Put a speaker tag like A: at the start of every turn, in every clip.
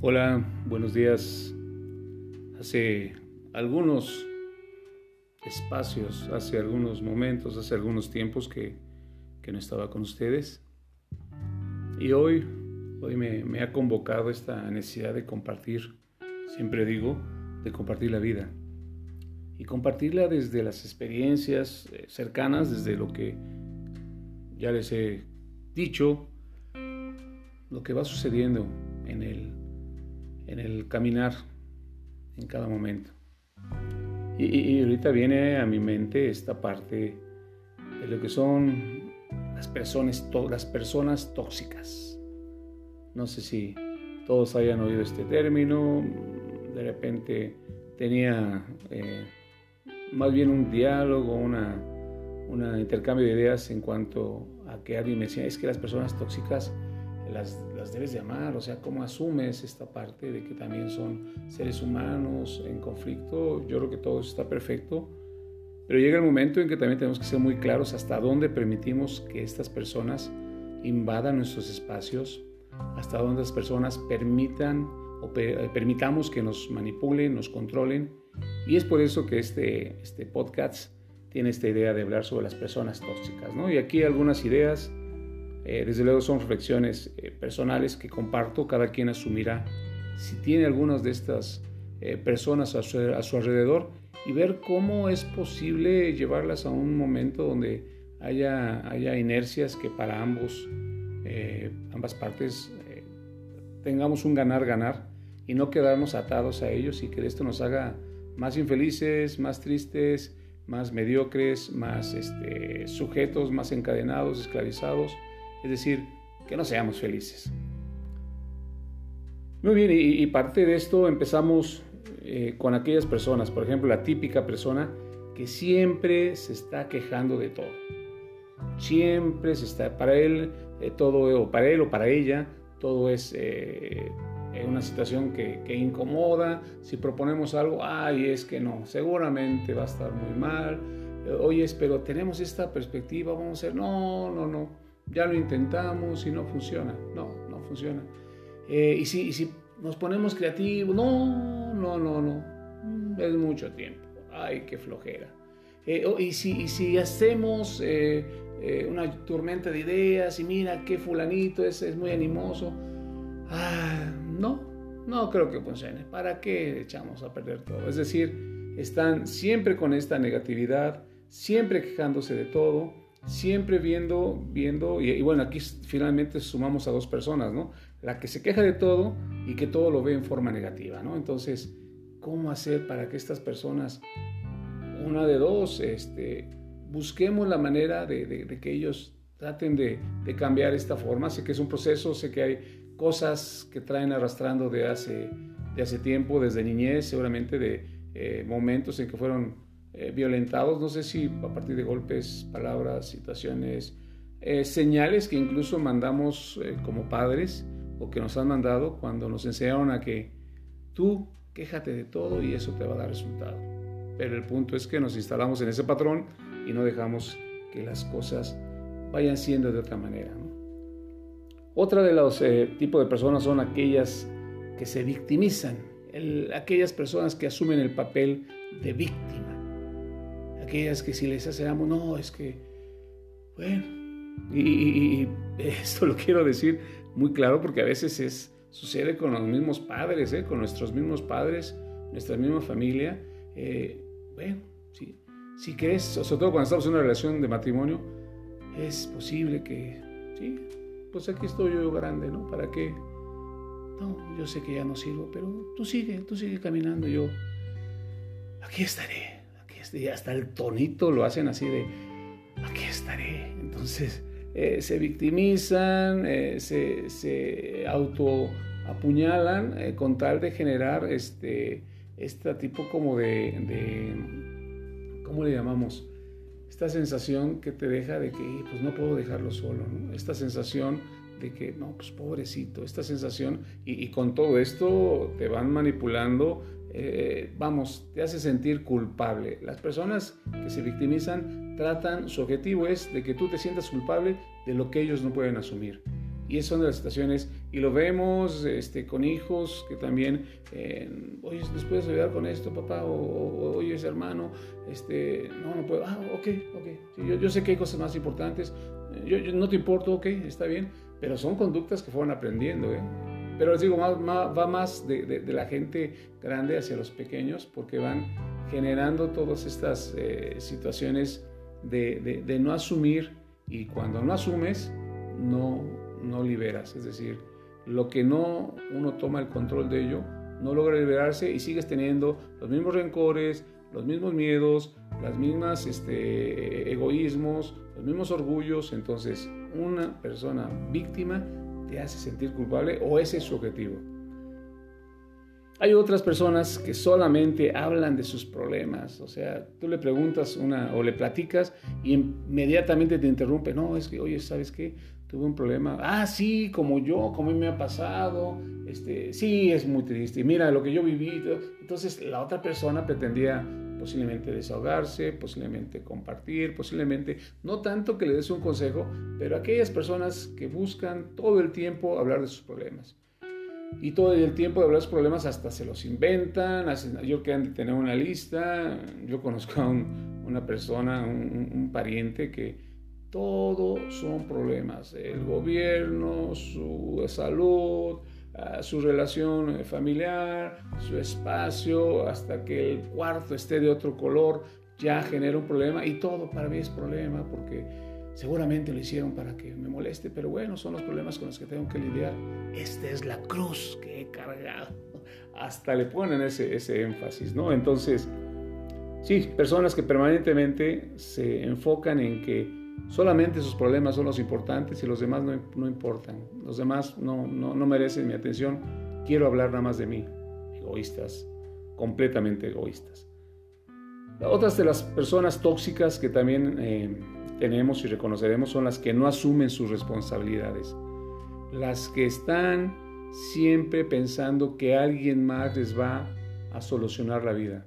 A: Hola, buenos días. Hace algunos espacios, hace algunos momentos, hace algunos tiempos que, no estaba con ustedes. Y hoy, hoy me, me, ha convocado esta necesidad de compartir, siempre digo, de compartir la vida. Y compartirla desde las experiencias eh, cercanas, desde lo que ya les he dicho, lo que va sucediendo en el en el caminar en cada momento. Y, ahorita viene a mi mente esta parte de lo que son las personas, las personas tóxicas. No sé si todos hayan oído este término, de repente tenía eh, más bien un diálogo, una, un intercambio de ideas en cuanto a que alguien me decía, es que las personas tóxicas las, las, debes de amar, o sea, cómo asumes esta parte de que también son seres humanos en conflicto, yo creo que todo está perfecto, pero llega el momento en que también tenemos que ser muy claros hasta dónde permitimos que estas personas invadan nuestros espacios, hasta dónde las personas permitan o permitamos que nos manipulen, nos controlen, y es por eso que este, este podcast tiene esta idea de hablar sobre las personas tóxicas, ¿no? Y aquí algunas ideas eh, desde luego son reflexiones eh, personales que comparto, cada quien asumirá si tiene algunas de estas eh, personas a su, alrededor y ver cómo es posible llevarlas a un momento donde haya, haya inercias que para ambos, ambas partes tengamos un ganar-ganar y no quedarnos atados a ellos y que esto nos haga más infelices, más tristes, más mediocres, más este, sujetos, más encadenados, esclavizados es decir, que no seamos felices. Muy bien, y, parte de esto empezamos eh, con aquellas personas, por ejemplo, la típica persona que siempre se está quejando de todo. Siempre se está, para él, eh, todo, o para él o para ella, todo es eh, una situación que, que, incomoda. Si proponemos algo, ay, es que no, seguramente va a estar muy mal. Oye, pero tenemos esta perspectiva, vamos a hacer, no, no, no ya lo intentamos y no funciona. No, no funciona. Eh, y, si, si nos ponemos creativos, no, no, no, no. Mm, es mucho tiempo. Ay, qué flojera. Eh, y, si, si hacemos eh, una tormenta de ideas y mira qué fulanito es, es muy animoso. Ah, no, no creo que funcione. ¿Para qué echamos a perder todo? Es decir, están siempre con esta negatividad, siempre quejándose de todo siempre viendo, viendo, y, bueno, aquí finalmente sumamos a dos personas, ¿no? La que se queja de todo y que todo lo ve en forma negativa, ¿no? Entonces, ¿cómo hacer para que estas personas, una de dos, este, busquemos la manera de, que ellos traten de, cambiar esta forma? Sé que es un proceso, sé que hay cosas que traen arrastrando de hace, de hace tiempo, desde niñez, seguramente de eh, momentos en que fueron eh, violentados, no sé si a partir de golpes, palabras, situaciones, eh, señales que incluso mandamos eh, como padres o que nos han mandado cuando nos enseñaron a que tú quéjate de todo y eso te va a dar resultado. Pero el punto es que nos instalamos en ese patrón y no dejamos que las cosas vayan siendo de otra manera. Otra de los tipos de personas son aquellas que se victimizan, aquellas personas que asumen el papel de víctima aquellas que si les hacemos, no, es que, bueno, y, esto lo quiero decir muy claro porque a veces es, sucede con los mismos padres, ¿eh? con nuestros mismos padres, nuestra misma familia. Eh, bueno, si, si crees, sobre todo cuando estamos en una relación de matrimonio, es posible que, sí, pues aquí estoy yo grande, ¿no? ¿Para qué? No, yo sé que ya no sirvo, pero tú sigue, tú sigue caminando, yo aquí estaré y hasta el tonito lo hacen así de, aquí estaré. Entonces eh, se victimizan, eh, se, se auto apuñalan eh, con tal de generar este, este tipo como de, ¿cómo le llamamos? Esta sensación que te deja de que pues no puedo dejarlo solo, Esta sensación de que, no, pues pobrecito, esta sensación, y con todo esto te van manipulando eh, vamos, te hace sentir culpable. Las personas que se victimizan tratan, su objetivo es de que tú te sientas culpable de lo que ellos no pueden asumir. Y esas son de las situaciones, y lo vemos este, con hijos que también, eh, oye, ¿les puedes ayudar con esto, papá? O, oye, ese hermano, este, no, no puedo. Ah, ok, ok. yo, yo, sé que hay cosas más importantes. Yo, no te importo, ok, está bien. Pero son conductas que fueron aprendiendo, ¿eh? Pero les digo, va más de, de, la gente grande hacia los pequeños porque van generando todas estas eh, situaciones de, de, no asumir y cuando no asumes, no, no liberas. Es decir, lo que no uno toma el control de ello, no logra liberarse y sigues teniendo los mismos rencores, los mismos miedos, las mismas este, egoísmos, los mismos orgullos. Entonces, una persona víctima te hace sentir culpable o ese es su objetivo. Hay otras personas que solamente hablan de sus problemas, o sea, tú le preguntas una o le platicas y inmediatamente te interrumpe, no, es que, oye, ¿sabes qué? Tuve un problema, ah, sí, como yo, como me ha pasado, este, sí, es muy triste, mira lo que yo viví, entonces la otra persona pretendía posiblemente desahogarse, posiblemente compartir, posiblemente no tanto que le des un consejo, pero aquellas personas que buscan todo el tiempo hablar de sus problemas. Y todo el tiempo de hablar de los problemas hasta se los inventan, hacen, yo que han de tener una lista, yo conozco a una persona, un, pariente que todo son problemas, el gobierno, su salud, su relación familiar, su espacio, hasta que el cuarto esté de otro color, ya genera un problema y todo para mí es problema porque Seguramente lo hicieron para que me moleste, pero bueno, son los problemas con los que tengo que lidiar. Esta es la cruz que he cargado. Hasta le ponen ese, ese énfasis, ¿no? Entonces, sí, personas que permanentemente se enfocan en que solamente sus problemas son los importantes y los demás no, no importan. Los demás no, no, no, merecen mi atención. Quiero hablar nada más de mí. Egoístas, completamente egoístas. Otras de las personas tóxicas que también... Eh, tenemos y reconoceremos son las que no asumen sus responsabilidades, las que están siempre pensando que alguien más les va a solucionar la vida.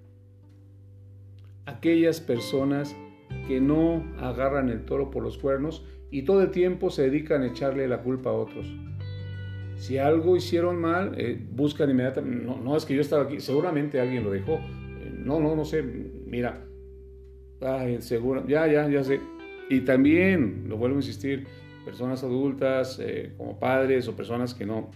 A: Aquellas personas que no agarran el toro por los cuernos y todo el tiempo se dedican a echarle la culpa a otros. Si algo hicieron mal, eh, buscan inmediatamente, no, no, es que yo estaba aquí, seguramente alguien lo dejó. Eh, no, no, no sé, mira, seguro, ya, ya, ya sé, y también, lo vuelvo a insistir, personas adultas, eh, como padres o personas que no,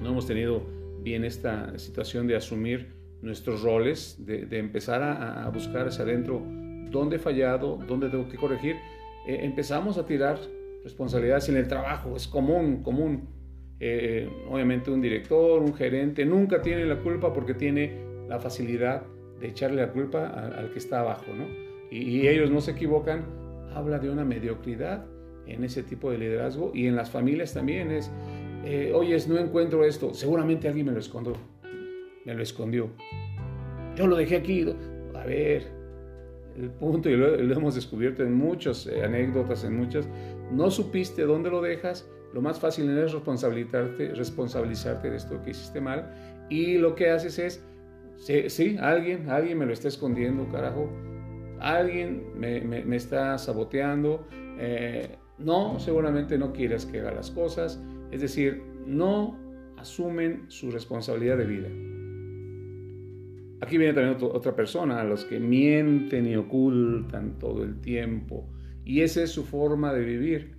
A: no hemos tenido bien esta situación de asumir nuestros roles, de, empezar a, buscar hacia adentro dónde he fallado, dónde tengo que corregir, eh, empezamos a tirar responsabilidades en el trabajo, es común, común. Eh, obviamente un director, un gerente, nunca tiene la culpa porque tiene la facilidad de echarle la culpa al, que está abajo, ¿no? y ellos no se equivocan habla de una mediocridad en ese tipo de liderazgo y en las familias también es, eh, oye, no encuentro esto, seguramente alguien me lo escondió, me lo escondió. Yo lo dejé aquí, a ver, el punto, y lo, hemos descubierto en muchas eh, anécdotas, en muchas, no supiste dónde lo dejas, lo más fácil es responsabilizarte, responsabilizarte de esto que hiciste mal y lo que haces es, sí, alguien, alguien me lo está escondiendo, carajo, alguien me, está saboteando, eh, no, seguramente no quieres que haga las cosas, es decir, no asumen su responsabilidad de vida. Aquí viene también otra persona, a los que mienten y ocultan todo el tiempo, y esa es su forma de vivir.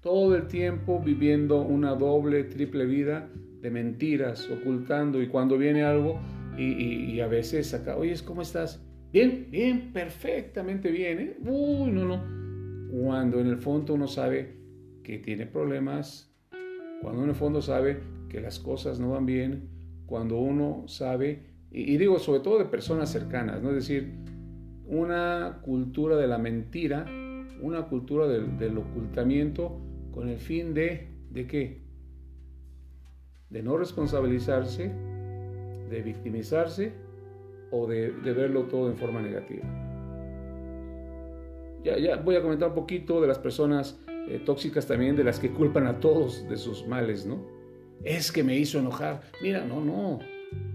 A: Todo el tiempo viviendo una doble, triple vida de mentiras, ocultando, y cuando viene algo, y, a veces acá, oye, ¿cómo estás? Bien, bien, perfectamente bien. ¿eh? Uy, no, no. Cuando en el fondo uno sabe que tiene problemas, cuando en el fondo sabe que las cosas no van bien, cuando uno sabe, y, digo sobre todo de personas cercanas, ¿no? Es decir, una cultura de la mentira, una cultura del, del ocultamiento con el fin de, ¿de qué? De no responsabilizarse, de victimizarse o de, verlo todo en forma negativa. Ya, ya, voy a comentar un poquito de las personas eh, tóxicas también, de las que culpan a todos de sus males, ¿no? Es que me hizo enojar. Mira, no, no.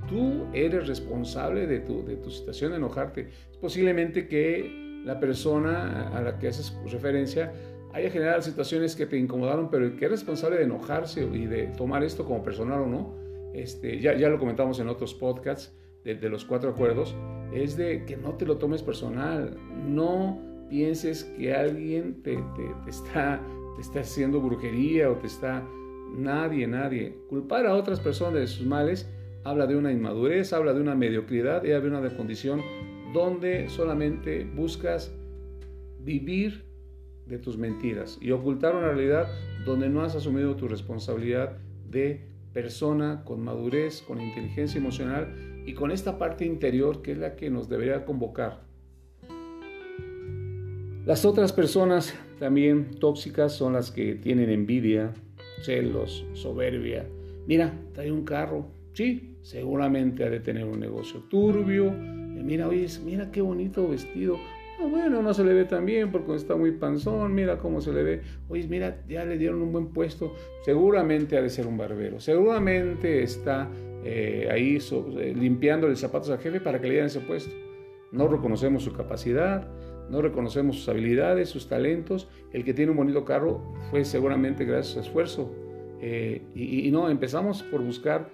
A: Tú eres responsable de tu, de tu situación de enojarte. Es posiblemente que la persona a la que haces referencia haya generado situaciones que te incomodaron, pero el que es responsable de enojarse y de tomar esto como personal o no, este, ya, ya lo comentamos en otros podcasts de, los cuatro acuerdos, es de que no te lo tomes personal, no pienses que alguien te, te, está, te está haciendo brujería o te está... Nadie, nadie. Culpar a otras personas de sus males habla de una inmadurez, habla de una mediocridad y habla de una condición donde solamente buscas vivir de tus mentiras y ocultar una realidad donde no has asumido tu responsabilidad de persona con madurez, con inteligencia emocional y con esta parte interior que es la que nos debería convocar. Las otras personas también tóxicas son las que tienen envidia, celos, soberbia. Mira, trae un carro. Sí, seguramente ha de tener un negocio turbio. Mira, oye, mira qué bonito vestido. Ah, bueno, no se le ve tan bien porque está muy panzón, mira cómo se le ve. Oye, mira, ya le dieron un buen puesto. Seguramente ha de ser un barbero. Seguramente está eh, ahí eh, limpiando los zapatos al jefe para que le dieran ese puesto. No reconocemos su capacidad, no reconocemos sus habilidades, sus talentos. El que tiene un bonito carro fue seguramente gracias a su esfuerzo. Eh, y, no, empezamos por buscar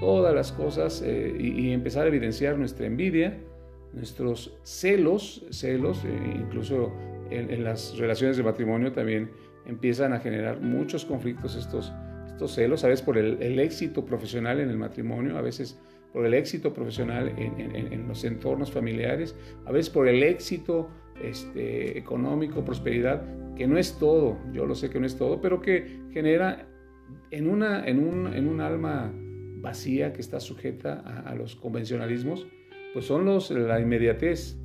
A: todas las cosas y, y empezar a evidenciar nuestra envidia nuestros celos, celos, eh, incluso en, las relaciones de matrimonio también empiezan a generar muchos conflictos estos, estos celos, a veces por el, éxito profesional en el matrimonio, a veces por el éxito profesional en, los entornos familiares, a veces por el éxito este, económico, prosperidad, que no es todo, yo lo sé que no es todo, pero que genera en, una, en, un, en un alma vacía que está sujeta a los convencionalismos, pues son los, la inmediatez,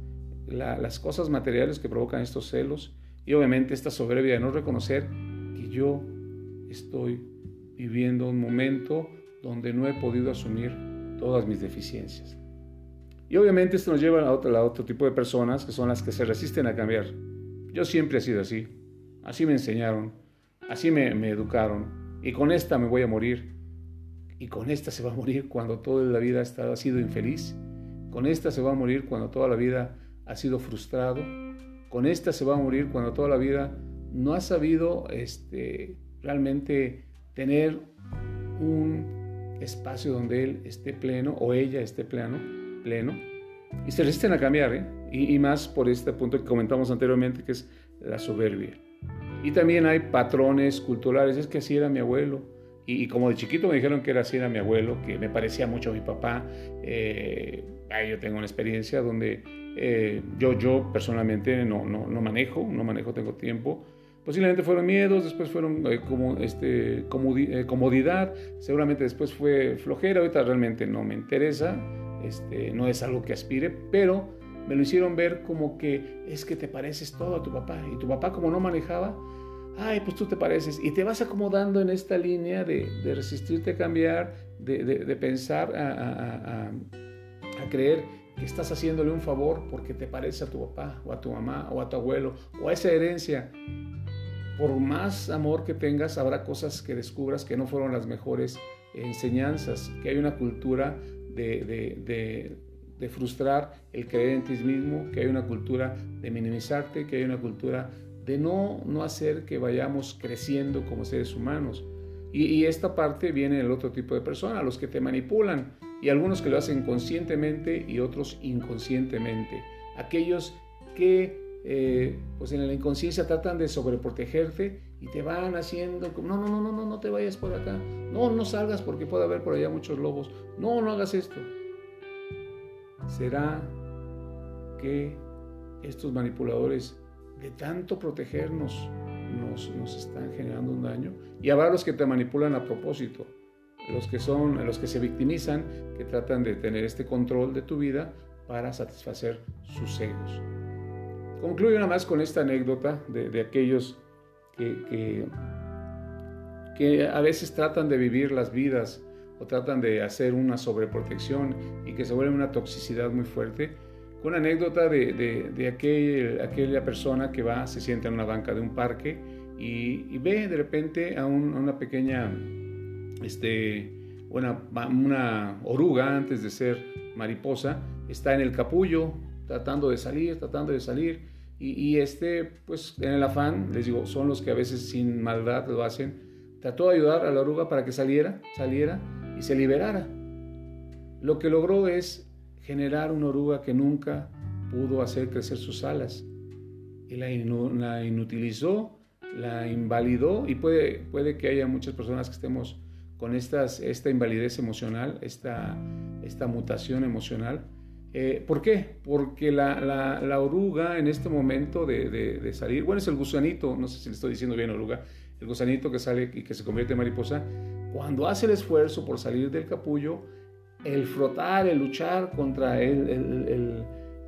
A: las cosas materiales que provocan estos celos y obviamente esta soberbia de no reconocer que yo estoy viviendo un momento donde no he podido asumir todas mis deficiencias. Y obviamente esto nos lleva a otro, tipo de personas que son las que se resisten a cambiar. Yo siempre he sido así, así me enseñaron, así me, me educaron y con esta me voy a morir y con esta se va a morir cuando toda la vida ha, estado, ha sido infeliz con esta se va a morir cuando toda la vida ha sido frustrado. Con esta se va a morir cuando toda la vida no ha sabido este, realmente tener un espacio donde él esté pleno o ella esté pleno, pleno. Y se resisten a cambiar, ¿eh? y, y más por este punto que comentamos anteriormente, que es la soberbia. Y también hay patrones culturales, es que así era mi abuelo, y, como de chiquito me dijeron que era así era mi abuelo, que me parecía mucho a mi papá. Eh, yo tengo una experiencia donde eh, yo, yo personalmente no, no, no, manejo, no manejo, tengo tiempo. Posiblemente fueron miedos, después fueron eh, como, este, comodidad, seguramente después fue flojera, ahorita realmente no me interesa, este, no es algo que aspire, pero me lo hicieron ver como que es que te pareces todo a tu papá. Y tu papá como no manejaba, ay, pues tú te pareces, y te vas acomodando en esta línea de, resistirte a cambiar, de, pensar a, creer que estás haciéndole un favor porque te parece a tu papá o a tu mamá o a tu abuelo o a esa herencia. Por más amor que tengas, habrá cosas que descubras que no fueron las mejores enseñanzas, que hay una cultura de, de frustrar el creer en ti mismo, que hay una cultura de minimizarte, que hay una cultura de no, no hacer que vayamos creciendo como seres humanos. Y, esta parte viene del otro tipo de personas, los que te manipulan, y algunos que lo hacen conscientemente y otros inconscientemente. Aquellos que eh, pues en la inconsciencia tratan de sobreprotegerte y te van haciendo como, no, no, no, no, no, no te vayas por acá, no, no salgas porque puede haber por allá muchos lobos, no, no hagas esto. ¿Será que estos manipuladores de tanto protegernos nos, están generando un daño. Y habrá los que te manipulan a propósito, los que son, los que se victimizan, que tratan de tener este control de tu vida para satisfacer sus egos. Concluyo nada más con esta anécdota de, aquellos que, que, que a veces tratan de vivir las vidas o tratan de hacer una sobreprotección y que se vuelve una toxicidad muy fuerte una anécdota de, de, aquel, aquella persona que va, se sienta en una banca de un parque y, ve de repente a, una pequeña, este, una, una oruga antes de ser mariposa, está en el capullo tratando de salir, tratando de salir Y, este, pues en el afán, les digo, son los que a veces sin maldad lo hacen, trató de ayudar a la oruga para que saliera, saliera y se liberara. Lo que logró es generar una oruga que nunca pudo hacer crecer sus alas y la, la inutilizó, la invalidó y puede, puede que haya muchas personas que estemos con estas, esta invalidez emocional, esta, esta mutación emocional eh, ¿Por qué? Porque la, oruga en este momento de, salir, bueno, es el gusanito, no sé si le estoy diciendo bien oruga, el gusanito que sale y que se convierte en mariposa, cuando hace el esfuerzo por salir del capullo, el frotar, el luchar contra el,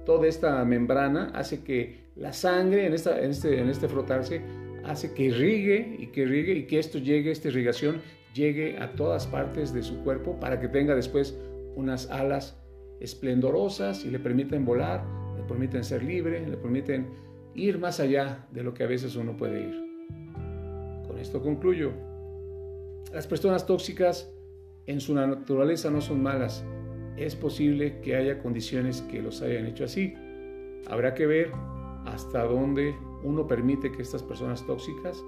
A: toda esta membrana hace que la sangre en, esta, en, este, en este frotarse hace que irrigue y que irrigue y que esto llegue, esta irrigación llegue a todas partes de su cuerpo para que tenga después unas alas esplendorosas y le permiten volar, le permiten ser libre, le permiten ir más allá de lo que a veces uno puede ir. Con esto concluyo. Las personas tóxicas en su naturaleza no son malas. Es posible que haya condiciones que los hayan hecho así. Habrá que ver hasta dónde uno permite que estas personas tóxicas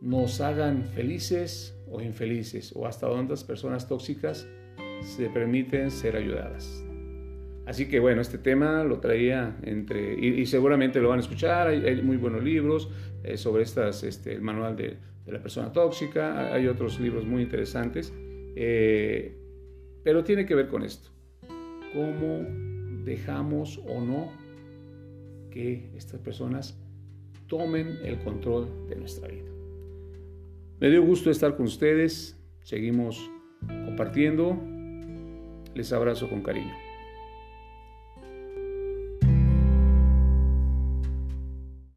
A: nos hagan felices o infelices, o hasta dónde las personas tóxicas se permiten ser ayudadas. Así que bueno, este tema lo traía entre, y, seguramente lo van a escuchar, hay, muy buenos libros eh, sobre estas, este, el manual de, la persona tóxica, hay otros libros muy interesantes, eh, pero tiene que ver con esto, cómo dejamos o no que estas personas tomen el control de nuestra vida. Me dio gusto estar con ustedes, seguimos compartiendo, les abrazo con cariño.